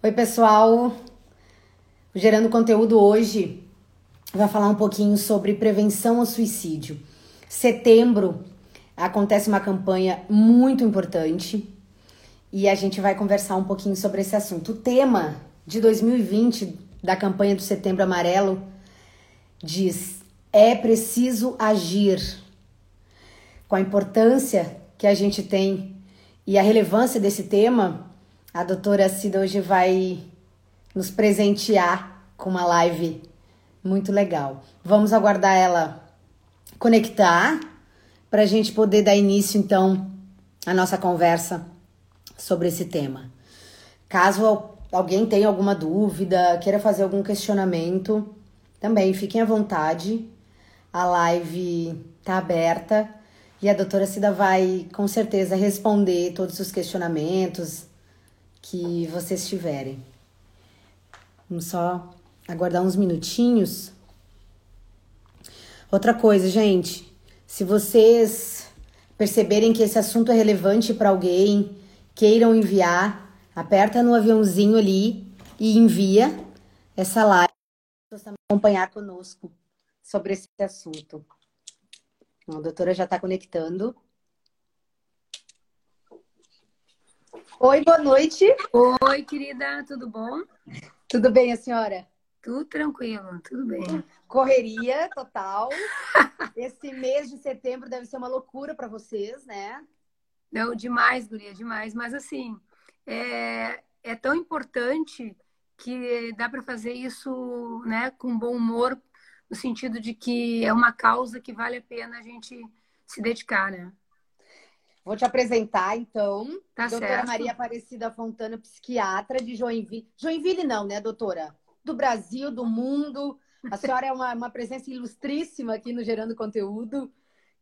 Oi, pessoal. Gerando conteúdo hoje vai falar um pouquinho sobre prevenção ao suicídio. Setembro acontece uma campanha muito importante e a gente vai conversar um pouquinho sobre esse assunto. O tema de 2020 da campanha do Setembro Amarelo diz: é preciso agir. Com a importância que a gente tem e a relevância desse tema, a doutora Cida hoje vai nos presentear com uma live muito legal. Vamos aguardar ela conectar para a gente poder dar início então à nossa conversa sobre esse tema. Caso alguém tenha alguma dúvida, queira fazer algum questionamento, também fiquem à vontade. A live está aberta e a doutora Cida vai com certeza responder todos os questionamentos, que vocês tiverem. Vamos só aguardar uns minutinhos. Outra coisa, gente, se vocês perceberem que esse assunto é relevante para alguém, queiram enviar, aperta no aviãozinho ali e envia essa live para acompanhar conosco sobre esse assunto. A doutora já está conectando. Oi, boa noite. Oi, querida, tudo bom? Tudo bem, a senhora? Tudo tranquilo, tudo bem. Correria total. Esse mês de setembro deve ser uma loucura para vocês, né? Não, demais, Guria, demais. Mas assim, é, é tão importante que dá para fazer isso né, com bom humor, no sentido de que é uma causa que vale a pena a gente se dedicar, né? Vou te apresentar, então. Tá doutora certo. Maria Aparecida Fontana, psiquiatra de Joinville. Joinville não, né, doutora? Do Brasil, do mundo. A senhora é uma, uma presença ilustríssima aqui no Gerando Conteúdo,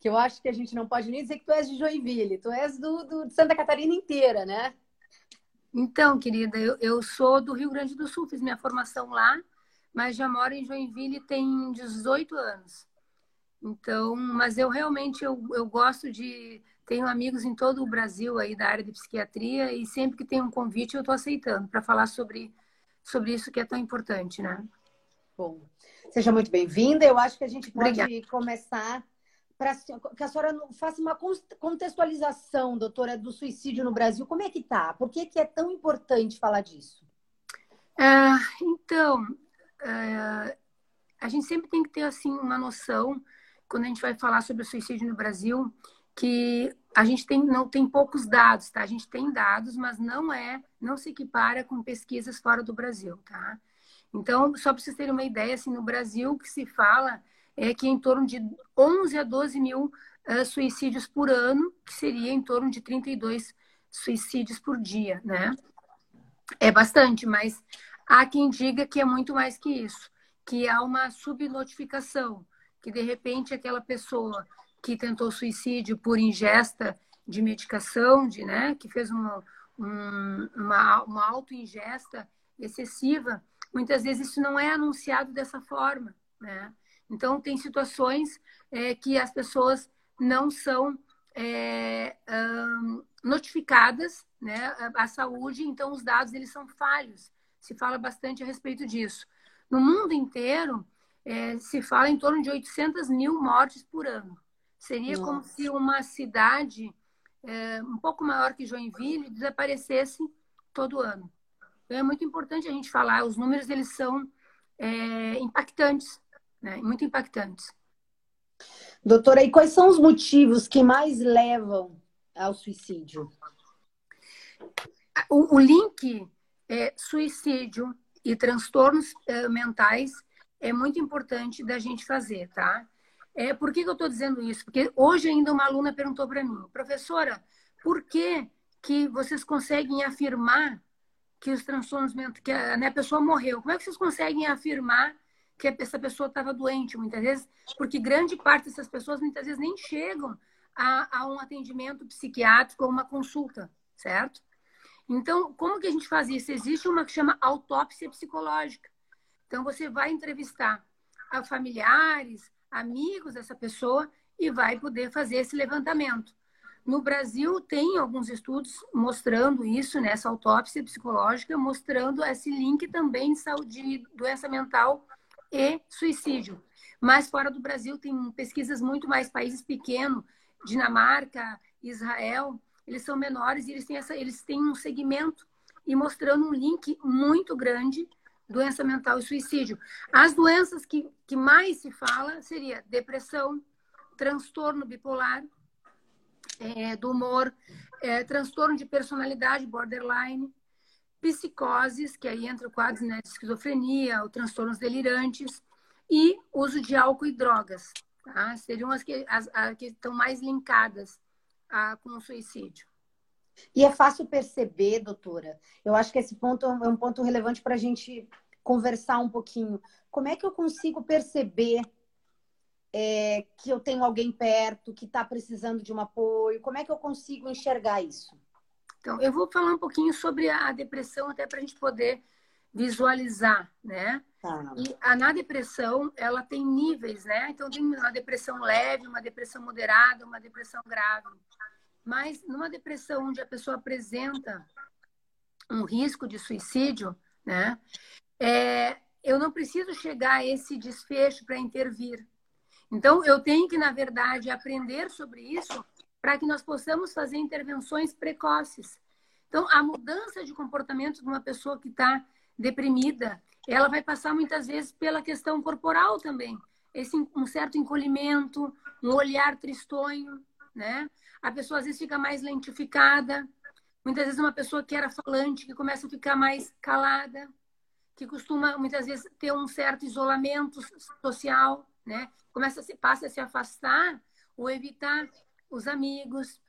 que eu acho que a gente não pode nem dizer que tu és de Joinville. Tu és do, do de Santa Catarina inteira, né? Então, querida, eu, eu sou do Rio Grande do Sul, fiz minha formação lá, mas já moro em Joinville tem 18 anos. Então, mas eu realmente eu, eu gosto de tenho amigos em todo o Brasil aí da área de psiquiatria e sempre que tem um convite eu estou aceitando para falar sobre, sobre isso que é tão importante, né? Bom, seja muito bem-vinda. Eu acho que a gente pode Obrigada. começar para que a senhora faça uma contextualização, doutora, do suicídio no Brasil. Como é que tá? Por que, que é tão importante falar disso? Ah, então, ah, a gente sempre tem que ter assim uma noção quando a gente vai falar sobre o suicídio no Brasil que a gente tem, não tem poucos dados, tá? A gente tem dados, mas não é, não se equipara com pesquisas fora do Brasil, tá? Então, só para vocês terem uma ideia, assim, no Brasil o que se fala é que em torno de 11 a 12 mil uh, suicídios por ano, que seria em torno de 32 suicídios por dia, né? É bastante, mas há quem diga que é muito mais que isso, que há uma subnotificação, que de repente aquela pessoa que tentou suicídio por ingesta de medicação, de, né, que fez uma, um, uma, uma auto-ingesta excessiva, muitas vezes isso não é anunciado dessa forma, né? Então, tem situações é, que as pessoas não são é, um, notificadas né, à saúde, então os dados eles são falhos. Se fala bastante a respeito disso. No mundo inteiro, é, se fala em torno de 800 mil mortes por ano. Seria Nossa. como se uma cidade é, um pouco maior que Joinville desaparecesse todo ano. Então é muito importante a gente falar. Os números eles são é, impactantes, né? muito impactantes. Doutora, e quais são os motivos que mais levam ao suicídio? O, o link é, suicídio e transtornos é, mentais é muito importante da gente fazer, tá? É, por que, que eu estou dizendo isso? Porque hoje ainda uma aluna perguntou para mim, professora, por que, que vocês conseguem afirmar que os transtornos mentais, que a, né, a pessoa morreu? Como é que vocês conseguem afirmar que essa pessoa estava doente muitas vezes? Porque grande parte dessas pessoas muitas vezes nem chegam a, a um atendimento psiquiátrico ou uma consulta, certo? Então, como que a gente faz isso? Existe uma que chama autópsia psicológica. Então, você vai entrevistar familiares, amigos dessa pessoa e vai poder fazer esse levantamento. No Brasil, tem alguns estudos mostrando isso, nessa autópsia psicológica, mostrando esse link também de saúde, doença mental e suicídio. Mas fora do Brasil, tem pesquisas muito mais países pequenos, Dinamarca, Israel, eles são menores e eles têm, essa, eles têm um segmento e mostrando um link muito grande doença mental e suicídio. As doenças que, que mais se fala seria depressão, transtorno bipolar, é, do humor, é, transtorno de personalidade, borderline, psicoses, que aí entra o quadro né, de esquizofrenia, ou transtornos delirantes, e uso de álcool e drogas. Tá? Seriam as que, as, as que estão mais linkadas a, com o suicídio. E é fácil perceber, doutora. Eu acho que esse ponto é um ponto relevante para a gente conversar um pouquinho. Como é que eu consigo perceber é, que eu tenho alguém perto que está precisando de um apoio? Como é que eu consigo enxergar isso? Então, eu vou falar um pouquinho sobre a depressão, até para a gente poder visualizar, né? Tá. E a, na depressão, ela tem níveis, né? Então, tem uma depressão leve, uma depressão moderada, uma depressão grave. Mas numa depressão onde a pessoa apresenta um risco de suicídio, né? É, eu não preciso chegar a esse desfecho para intervir. Então, eu tenho que, na verdade, aprender sobre isso para que nós possamos fazer intervenções precoces. Então, a mudança de comportamento de uma pessoa que está deprimida, ela vai passar muitas vezes pela questão corporal também. Esse, um certo encolhimento, um olhar tristonho, né? A pessoa às vezes fica mais lentificada. Muitas vezes uma pessoa que era falante, que começa a ficar mais calada, que costuma muitas vezes ter um certo isolamento social, né? Começa a se, passa a se afastar ou evitar os amigos,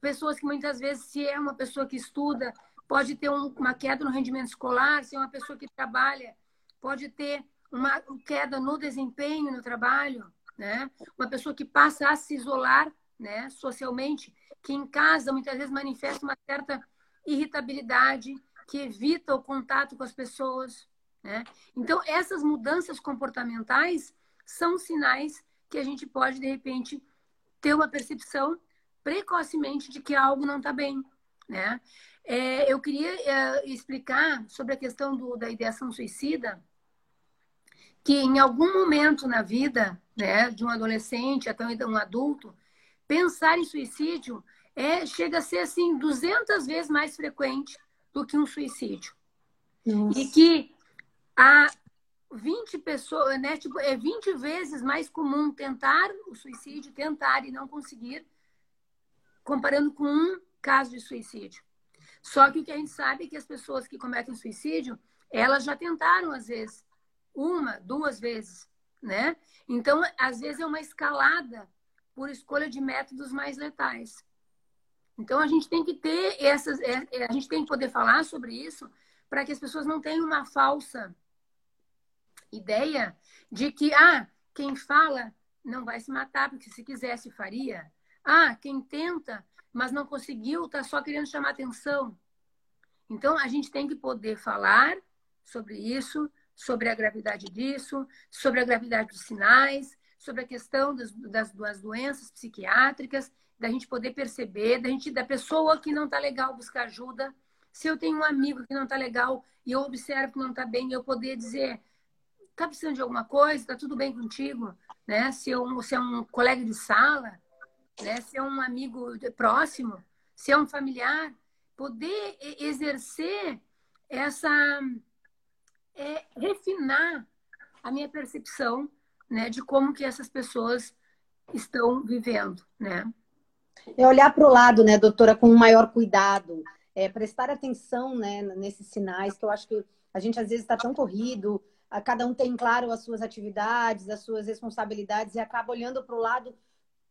pessoas que muitas vezes, se é uma pessoa que estuda, pode ter um, uma queda no rendimento escolar, se é uma pessoa que trabalha, pode ter uma queda no desempenho no trabalho, né? Uma pessoa que passa a se isolar, né, socialmente, que em casa muitas vezes manifesta uma certa irritabilidade, que evita o contato com as pessoas, né? Então, essas mudanças comportamentais são sinais que a gente pode, de repente, ter uma percepção precocemente de que algo não está bem, né? É, eu queria é, explicar sobre a questão do, da ideação suicida, que em algum momento na vida, né, de um adolescente até um adulto, pensar em suicídio é chega a ser assim 200 vezes mais frequente do que um suicídio. Nossa. E que a 20 pessoas, né? Tipo, é 20 vezes mais comum tentar o suicídio, tentar e não conseguir, comparando com um caso de suicídio. Só que o que a gente sabe é que as pessoas que cometem suicídio, elas já tentaram, às vezes, uma, duas vezes, né? Então, às vezes, é uma escalada por escolha de métodos mais letais. Então, a gente tem que ter essas, é, é, a gente tem que poder falar sobre isso para que as pessoas não tenham uma falsa ideia de que, ah, quem fala não vai se matar, porque se quisesse faria. Ah, quem tenta, mas não conseguiu, está só querendo chamar atenção. Então, a gente tem que poder falar sobre isso, sobre a gravidade disso, sobre a gravidade dos sinais, sobre a questão das, das, das doenças psiquiátricas, da gente poder perceber, da gente da pessoa que não está legal buscar ajuda. Se eu tenho um amigo que não está legal e eu observo que não está bem, eu poder dizer, tá precisando de alguma coisa? Tá tudo bem contigo? Né? Se, eu, se é um colega de sala, né? se é um amigo próximo, se é um familiar, poder exercer essa é, refinar a minha percepção né, de como que essas pessoas estão vivendo, né? É olhar para o lado, né, doutora, com maior cuidado, é, prestar atenção, né, nesses sinais que eu acho que a gente às vezes está tão corrido, cada um tem claro as suas atividades, as suas responsabilidades e acaba olhando para o lado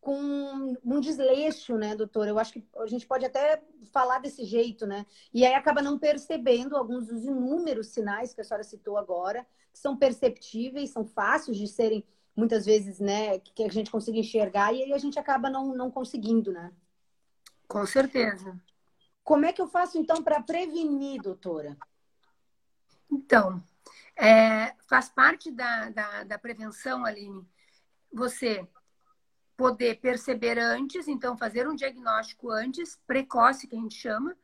com um desleixo, né, doutor? Eu acho que a gente pode até falar desse jeito, né? E aí acaba não percebendo alguns dos inúmeros sinais que a senhora citou agora, que são perceptíveis, são fáceis de serem, muitas vezes, né, que a gente consiga enxergar, e aí a gente acaba não, não conseguindo, né? Com certeza. Como é que eu faço, então, para prevenir, doutora? Então, é, faz parte da, da, da prevenção, Aline, você poder perceber antes, então fazer um diagnóstico antes, precoce que a gente chama,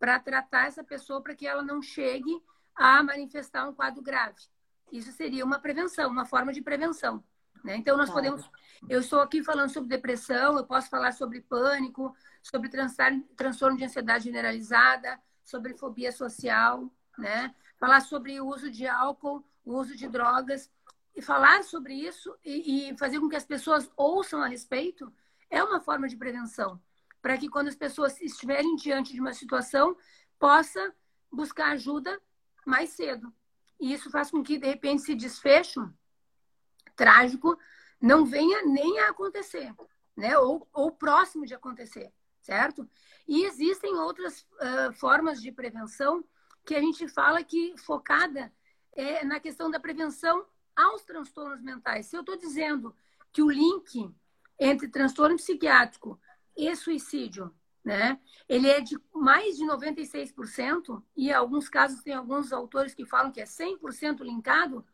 para tratar essa pessoa para que ela não chegue a manifestar um quadro grave. Isso seria uma prevenção, uma forma de prevenção. Né? Então, nós podemos. Eu estou aqui falando sobre depressão, eu posso falar sobre pânico, sobre transtorno de ansiedade generalizada, sobre fobia social, né? falar sobre o uso de álcool, o uso de drogas. E falar sobre isso e, e fazer com que as pessoas ouçam a respeito é uma forma de prevenção. Para que quando as pessoas estiverem diante de uma situação, possa buscar ajuda mais cedo. E isso faz com que, de repente, esse desfecho trágico não venha nem a acontecer, né? Ou, ou próximo de acontecer, certo? E existem outras uh, formas de prevenção que a gente fala que focada é na questão da prevenção aos transtornos mentais. Se eu estou dizendo que o link entre transtorno psiquiátrico e suicídio, né, ele é de mais de 96%, e em alguns casos tem alguns autores que falam que é 100% linkado,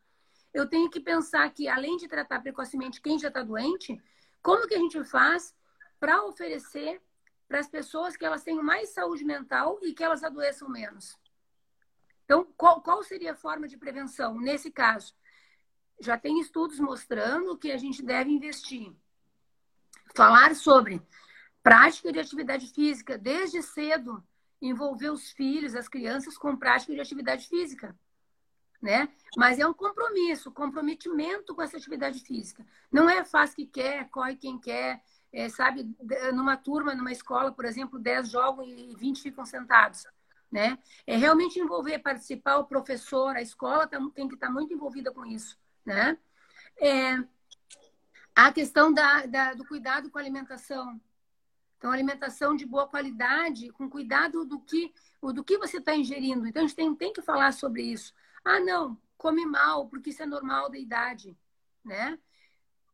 eu tenho que pensar que, além de tratar precocemente quem já está doente, como que a gente faz para oferecer para as pessoas que elas tenham mais saúde mental e que elas adoeçam menos? Então, qual, qual seria a forma de prevenção nesse caso? Já tem estudos mostrando que a gente deve investir. Falar sobre prática de atividade física desde cedo, envolver os filhos, as crianças com prática de atividade física né? Mas é um compromisso, comprometimento com essa atividade física. Não é faz que quer, corre quem quer, é, sabe? Numa turma, numa escola, por exemplo, 10 jogam e 20 ficam sentados, né? É realmente envolver, participar, o professor, a escola tem que estar tá muito envolvida com isso, né? É, a questão da, da, do cuidado com a alimentação. Então, alimentação de boa qualidade, com cuidado do que, do que você está ingerindo. Então, a gente tem, tem que falar sobre isso. Ah, não, come mal, porque isso é normal da idade, né?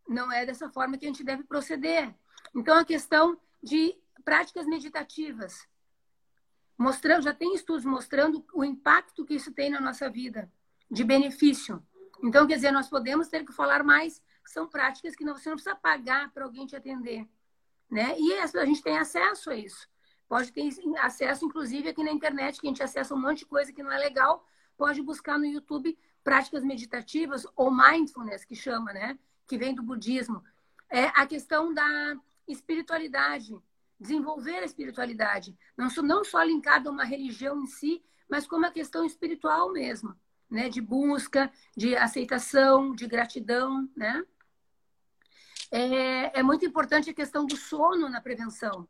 Não é dessa forma que a gente deve proceder. Então, a questão de práticas meditativas. Mostrando, já tem estudos mostrando o impacto que isso tem na nossa vida, de benefício. Então, quer dizer, nós podemos ter que falar mais, são práticas que não, você não precisa pagar para alguém te atender. Né? E a gente tem acesso a isso. Pode ter acesso, inclusive, aqui na internet, que a gente acessa um monte de coisa que não é legal, pode buscar no YouTube práticas meditativas ou mindfulness, que chama, né? Que vem do budismo. É a questão da espiritualidade, desenvolver a espiritualidade. Não, não só linkado a uma religião em si, mas como a questão espiritual mesmo, né? De busca, de aceitação, de gratidão, né? É, é muito importante a questão do sono na prevenção.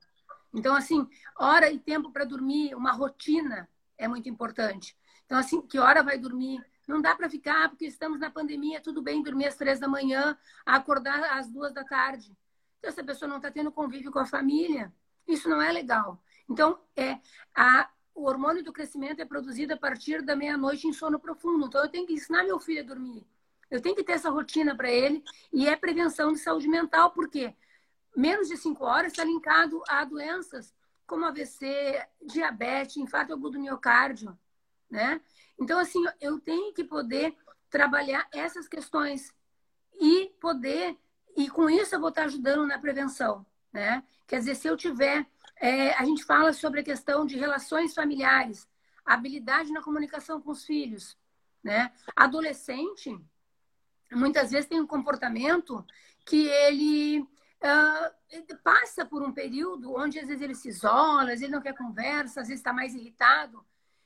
Então, assim, hora e tempo para dormir, uma rotina é muito importante. Então, assim, que hora vai dormir? Não dá para ficar, porque estamos na pandemia, tudo bem dormir às três da manhã, acordar às duas da tarde. Então, essa pessoa não está tendo convívio com a família. Isso não é legal. Então, é, a, o hormônio do crescimento é produzido a partir da meia-noite em sono profundo. Então, eu tenho que ensinar meu filho a dormir. Eu tenho que ter essa rotina para ele. E é prevenção de saúde mental, porque menos de cinco horas está linkado a doenças como AVC, diabetes, infarto agudo do miocárdio né? Então, assim, eu tenho que poder trabalhar essas questões e poder, e com isso eu vou estar ajudando na prevenção, né? Quer dizer, se eu tiver, é, a gente fala sobre a questão de relações familiares, habilidade na comunicação com os filhos, né? Adolescente, muitas vezes tem um comportamento que ele uh, passa por um período onde às vezes ele se isola, às vezes não quer conversa, às vezes está mais irritado.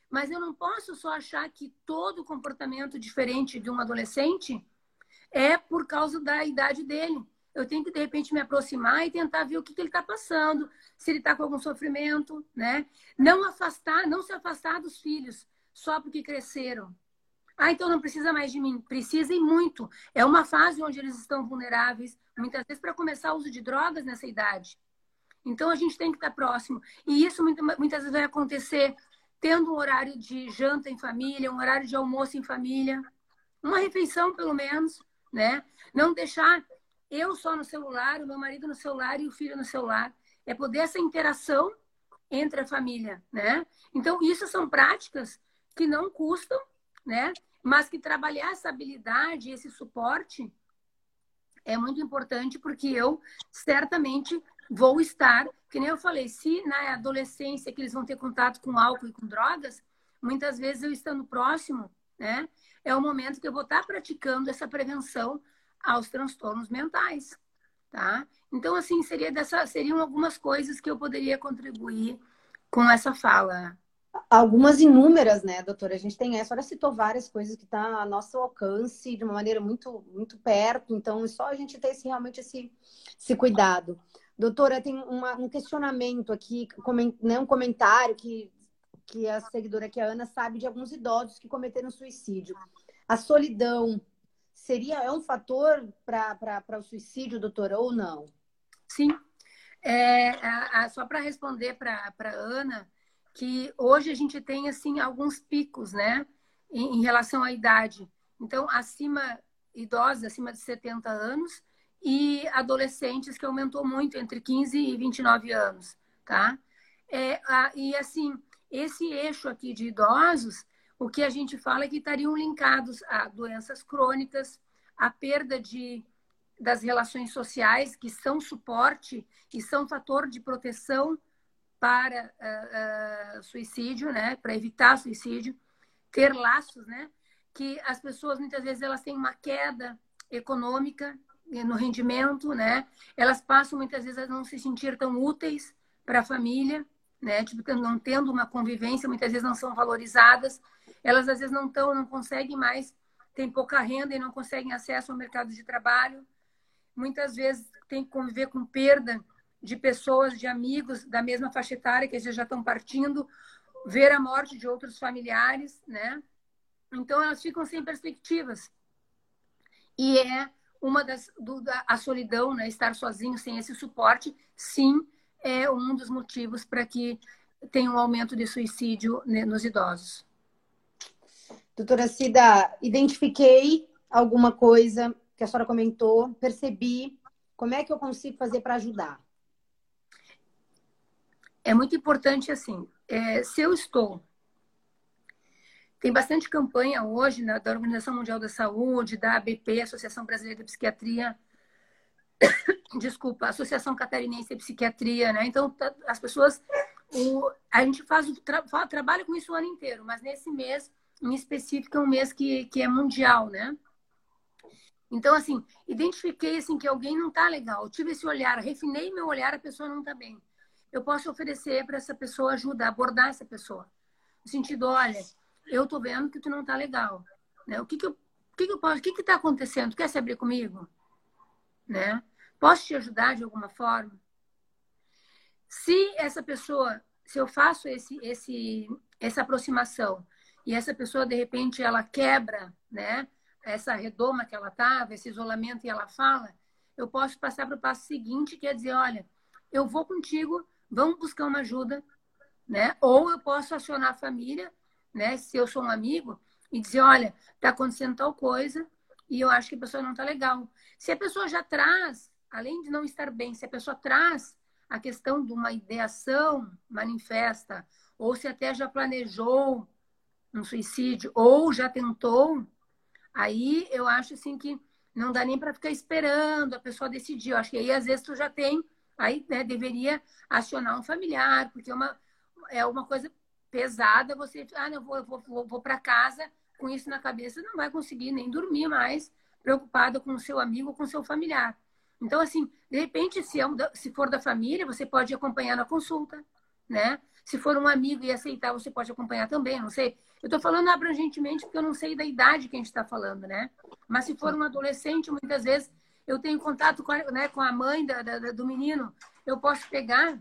Mas eu não posso só achar que todo comportamento diferente de um adolescente é por causa da idade dele. Eu tenho que, de repente, me aproximar e tentar ver o que, que ele está passando, se ele está com algum sofrimento, né? Não afastar, não se afastar dos filhos só porque cresceram. Ah, então não precisa mais de mim. Precisa e muito. É uma fase onde eles estão vulneráveis, muitas vezes para começar o uso de drogas nessa idade. Então a gente tem que estar próximo. E isso muitas vezes vai acontecer tendo um horário de janta em família, um horário de almoço em família, uma refeição pelo menos, né? Não deixar eu só no celular, o meu marido no celular e o filho no celular. É poder essa interação entre a família, né? Então, isso são práticas que não custam, né? Mas que trabalhar essa habilidade, esse suporte, é muito importante porque eu certamente vou estar, que nem eu falei, se na adolescência que eles vão ter contato com álcool e com drogas, muitas vezes eu estando próximo, né, é o momento que eu vou estar praticando essa prevenção aos transtornos mentais, tá? Então, assim, seria dessa, seriam algumas coisas que eu poderia contribuir com essa fala. Algumas inúmeras, né, doutora? A gente tem essa. Ela citou várias coisas que estão tá a nosso alcance de uma maneira muito, muito perto. Então, é só a gente ter esse, realmente esse, esse cuidado. Doutora, tem uma, um questionamento aqui, né, um comentário que, que a seguidora aqui, a Ana, sabe de alguns idosos que cometeram suicídio. A solidão seria é um fator para o suicídio, doutora, ou não? Sim. É, a, a, só para responder para a Ana, que hoje a gente tem assim alguns picos, né, em, em, relação à idade. Então, acima idosos, acima de 70 anos, e adolescentes, que aumentou muito, entre 15 e 29 anos, tá? É, a, e assim, esse eixo aqui de idosos, o que a gente fala é que estariam linkados a doenças crônicas, a perda de das relações sociais, que são suporte e são fator de proteção para uh, uh, suicídio, né? Para evitar suicídio, ter laços, né? Que as pessoas muitas vezes elas têm uma queda econômica no rendimento, né? Elas passam muitas vezes a não se sentir tão úteis para a família, né? Tipo, não tendo uma convivência, muitas vezes não são valorizadas. Elas às vezes não estão, não conseguem mais, têm pouca renda e não conseguem acesso ao mercado de trabalho muitas vezes tem que conviver com perda de pessoas, de amigos da mesma faixa etária que já estão partindo, ver a morte de outros familiares, né? Então elas ficam sem perspectivas. E é uma das do, da, a solidão, né? Estar sozinho sem esse suporte, sim, é um dos motivos para que tenha um aumento de suicídio né, nos idosos. Doutora Cida, identifiquei alguma coisa que a senhora comentou, percebi. Como é que eu consigo fazer para ajudar? É muito importante assim. É, se eu estou tem bastante campanha hoje né, da Organização Mundial da Saúde, da ABP, Associação Brasileira de Psiquiatria, desculpa, Associação Catarinense de Psiquiatria, né? Então, tá, as pessoas, o, a gente faz o tra, trabalha com isso o ano inteiro, mas nesse mês, em específico, é um mês que, que é mundial, né? Então, assim, identifiquei assim, que alguém não está legal, tive esse olhar, refinei meu olhar, a pessoa não está bem. Eu posso oferecer para essa pessoa ajuda, abordar essa pessoa. No sentido, olha, eu estou vendo que tu não está legal. Né? O que, que, eu, o que, que eu posso, o que está acontecendo? Tu quer se abrir comigo? Né? Posso te ajudar de alguma forma? Se essa pessoa, se eu faço esse, esse, essa aproximação e essa pessoa, de repente, ela quebra, né? essa redoma que ela estava, esse isolamento, e ela fala, eu posso passar para o passo seguinte, que é dizer, olha, eu vou contigo, vamos buscar uma ajuda, né? Ou eu posso acionar a família, né? Se eu sou um amigo, e dizer, olha, está acontecendo tal coisa e eu acho que a pessoa não está legal. Se a pessoa já traz, além de não estar bem, se a pessoa traz a questão de uma ideação manifesta, ou se até já planejou um suicídio, ou já tentou, Aí eu acho assim que não dá nem para ficar esperando a pessoa decidir. Eu acho que aí às vezes tu já tem, aí né, deveria acionar um familiar, porque é uma, é uma coisa pesada você, ah, não, vou, vou, vou, vou para casa com isso na cabeça, não vai conseguir nem dormir mais, preocupada com o seu amigo com o seu familiar. Então, assim, de repente, se, é um, se for da família, você pode acompanhar na consulta, né? Se for um amigo e aceitar, você pode acompanhar também, não sei. Eu estou falando abrangentemente porque eu não sei da idade que a gente está falando, né? Mas se for um adolescente, muitas vezes eu tenho contato com a, né, com a mãe da, da, do menino, eu posso pegar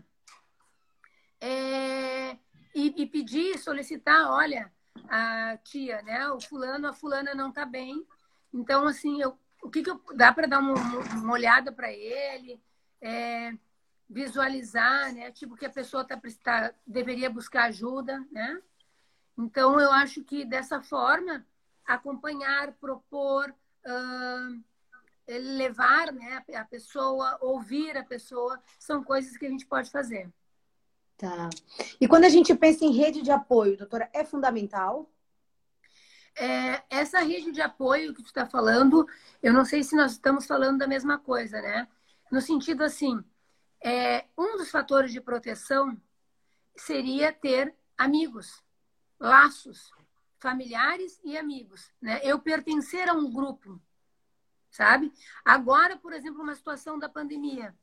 é, e, e, pedir, solicitar, olha, a tia, né? O fulano, a fulana não está bem. Então, assim, eu, o que, que eu, dá para dar uma, uma olhada para ele? É, visualizar, né? Tipo que a pessoa tá, tá, deveria buscar ajuda, né? Então eu acho que dessa forma acompanhar, propor, uh, levar, né, a pessoa, ouvir a pessoa, são coisas que a gente pode fazer. Tá. E quando a gente pensa em rede de apoio, doutora, é fundamental? é, essa rede de apoio que tu está falando, eu não sei se nós estamos falando da mesma coisa, né? No sentido assim, é, um dos fatores de proteção seria ter amigos, laços familiares e amigos, né? Eu pertencer a um grupo, sabe? Agora, por exemplo, uma situação da pandemia,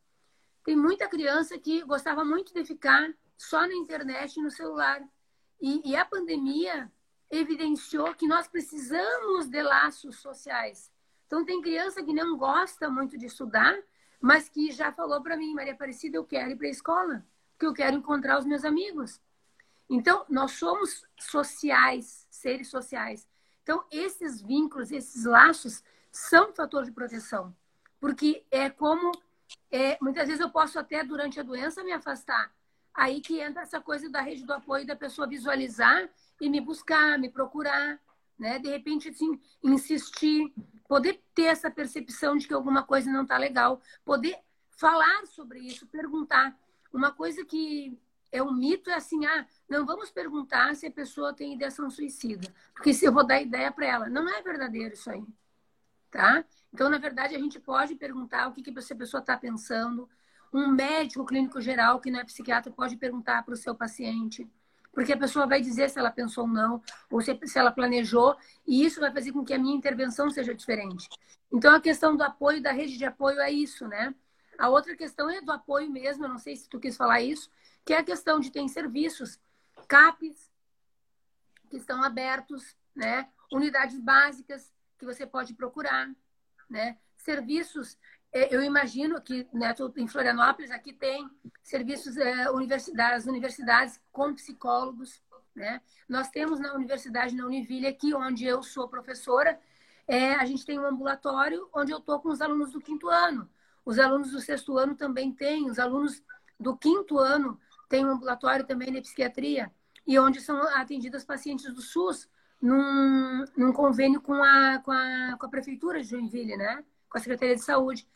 tem muita criança que gostava muito de ficar só na internet e no celular. E, e a pandemia evidenciou que nós precisamos de laços sociais. Então, tem criança que não gosta muito de estudar, mas que já falou para mim, Maria Aparecida, eu quero ir para a escola, porque eu quero encontrar os meus amigos. Então, nós somos sociais, seres sociais. Então, esses vínculos, esses laços são um fator de proteção. Porque é como. É, muitas vezes eu posso até, durante a doença, me afastar. Aí que entra essa coisa da rede do apoio da pessoa visualizar e me buscar, me procurar, né? De repente, assim, insistir, poder ter essa percepção de que alguma coisa não está legal, poder falar sobre isso, perguntar. Uma coisa que é um mito é assim, ah, não vamos perguntar se a pessoa tem ideação suicida, porque se eu vou dar ideia para ela, não é verdadeiro isso aí, tá? Então, na verdade, a gente pode perguntar o que, que essa pessoa está pensando. Um médico clínico geral que não é psiquiatra pode perguntar para o seu paciente, porque a pessoa vai dizer se ela pensou ou não, ou se, se ela planejou, e isso vai fazer com que a minha intervenção seja diferente. Então, a questão do apoio, da rede de apoio é isso, né? A outra questão é do apoio mesmo, eu não sei se tu quis falar isso, que é a questão de ter serviços, CAPs, que estão abertos, né? unidades básicas que você pode procurar, né? serviços, eu imagino que né, em Florianópolis aqui tem serviços é, universidades, universidades com psicólogos, né? Nós temos na universidade na Univille aqui, onde eu sou professora, é, a gente tem um ambulatório onde eu estou com os alunos do quinto ano. Os alunos do sexto ano também têm, os alunos do quinto ano tem um ambulatório também de psiquiatria, e onde são atendidas pacientes do SUS num, num convênio com a, com, a, com a Prefeitura de Joinville, né? Com a Secretaria de Saúde.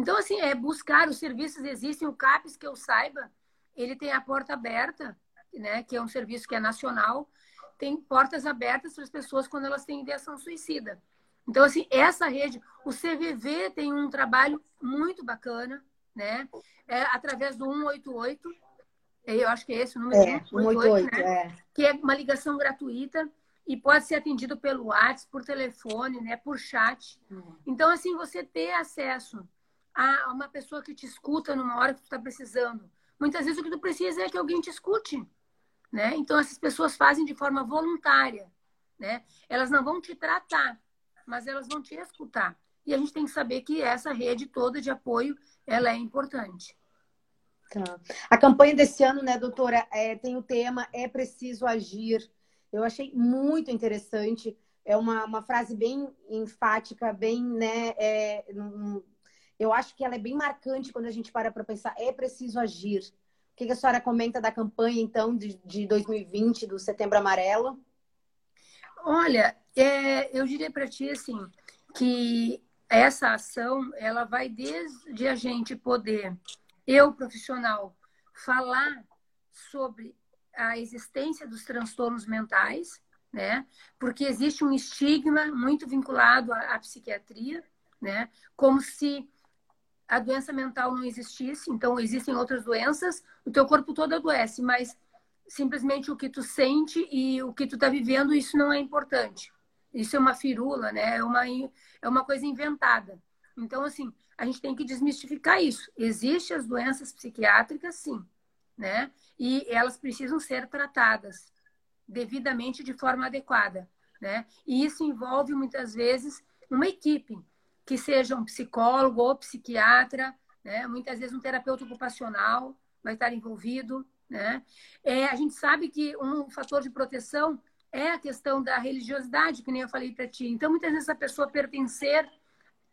Então, assim, é buscar os serviços existem, o CAPES, que eu saiba, ele tem a porta aberta, né? Que é um serviço que é nacional, tem portas abertas para as pessoas quando elas têm ideação suicida. Então, assim, essa rede, o CVV tem um trabalho muito bacana, né? É, através do 188, eu acho que é esse o número. É, 188, né? é. Que é uma ligação gratuita e pode ser atendido pelo WhatsApp, por telefone, né, por chat. Uhum. Então, assim, você ter acesso a uma pessoa que te escuta numa hora que tu está precisando. Muitas vezes o que tu precisa é que alguém te escute, né? Então, essas pessoas fazem de forma voluntária, né? Elas não vão te tratar, mas elas vão te escutar. E a gente tem que saber que essa rede toda de apoio, ela é importante. Tá. A campanha desse ano, né, doutora, é, tem o tema É Preciso Agir. Eu achei muito interessante. É uma, uma frase bem enfática, bem, né? É, eu acho que ela é bem marcante quando a gente para para pensar. É preciso agir. O que, a senhora comenta da campanha, então, de, de 2020, do Setembro Amarelo? Olha, é, eu diria para ti, assim, que essa ação, ela vai desde a gente poder eu, profissional, falar sobre a existência dos transtornos mentais, né? Porque existe um estigma muito vinculado à, à psiquiatria, né? Como se a doença mental não existisse. Então, existem outras doenças, o teu corpo todo adoece, mas simplesmente o que tu sente e o que tu está vivendo, isso não é importante. Isso é uma firula, né? É uma, é uma coisa inventada. Então, assim, a gente tem que desmistificar isso. Existem as doenças psiquiátricas, sim, né? E elas precisam ser tratadas devidamente de forma adequada, né? E isso envolve muitas vezes uma equipe que seja um psicólogo ou psiquiatra, né? Muitas vezes um terapeuta ocupacional vai estar envolvido, né? É, a gente sabe que um fator de proteção é a questão da religiosidade, que nem eu falei para ti. Então, muitas vezes a pessoa pertencer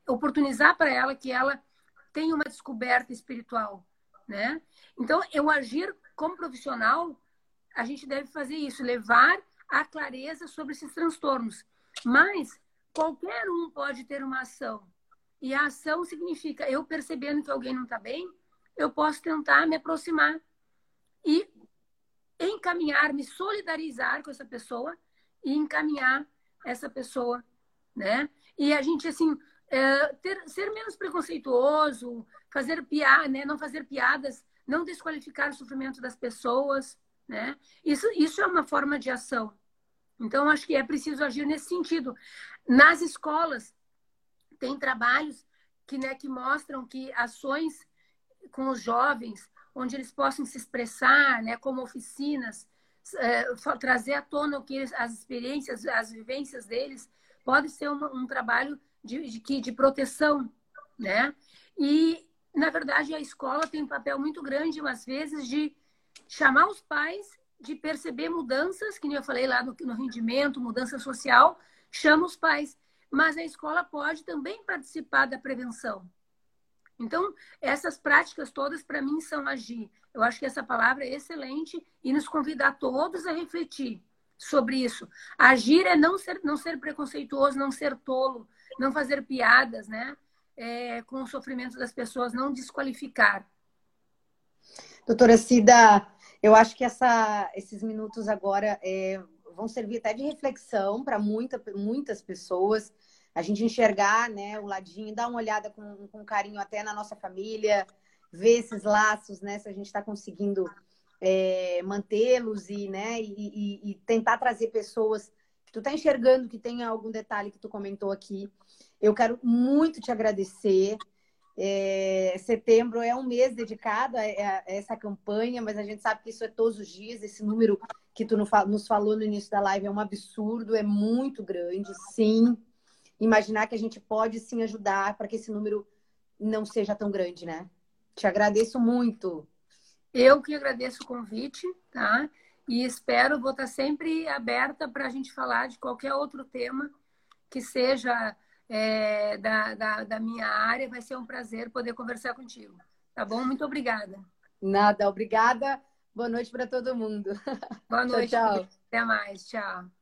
oportunizar para ela que ela tenha uma descoberta espiritual, né? Então, eu agir como profissional, a gente deve fazer isso, levar a clareza sobre esses transtornos. Mas qualquer um pode ter uma ação. E a ação significa eu percebendo que alguém não está bem, eu posso tentar me aproximar e encaminhar, me solidarizar com essa pessoa e encaminhar essa pessoa, né? E a gente, assim, é, ter, ser menos preconceituoso, fazer piada, né? Não fazer piadas, não desqualificar o sofrimento das pessoas, né? Isso, isso é uma forma de ação. Então, acho que é preciso agir nesse sentido. Nas escolas, tem trabalhos que, né, que mostram que ações com os jovens, onde eles possam se expressar, né, como oficinas, é, trazer à tona o que as experiências, as vivências deles, pode ser uma, um trabalho de, de, de proteção, né? E, na verdade, a escola tem um papel muito grande, às vezes, de chamar os pais, de perceber mudanças, que nem eu falei lá no, no rendimento, mudança social, chama os pais. Mas a escola pode também participar da prevenção, então, essas práticas todas, para mim, são agir. Eu acho que essa palavra é excelente e nos convida a todos a refletir sobre isso. Agir é não ser, não ser preconceituoso, não ser tolo, não fazer piadas né? É, com o sofrimento das pessoas, não desqualificar. Doutora Cida, eu acho que essa, esses minutos agora é, vão servir até de reflexão para muita, muitas pessoas a gente enxergar né, o ladinho, dar uma olhada com, com carinho até na nossa família, ver esses laços, né? Se a gente está conseguindo é, mantê-los e, né, e, e, tentar trazer pessoas que tu está enxergando que tem algum detalhe que tu comentou aqui. Eu quero muito te agradecer. É, setembro é um mês dedicado a, a, essa campanha, mas a gente sabe que isso é todos os dias. Esse número que tu nos falou no início da live é um absurdo, é muito grande, sim imaginar que a gente pode sim ajudar para que esse número não seja tão grande, né? Te agradeço muito. Eu que agradeço o convite, tá? E espero, vou estar sempre aberta para a gente falar de qualquer outro tema que seja é, da, da, da minha área. Vai ser um prazer poder conversar contigo. Tá bom? Muito obrigada. Nada, obrigada. Boa noite para todo mundo. Boa noite. tchau, tchau. Até mais. Tchau.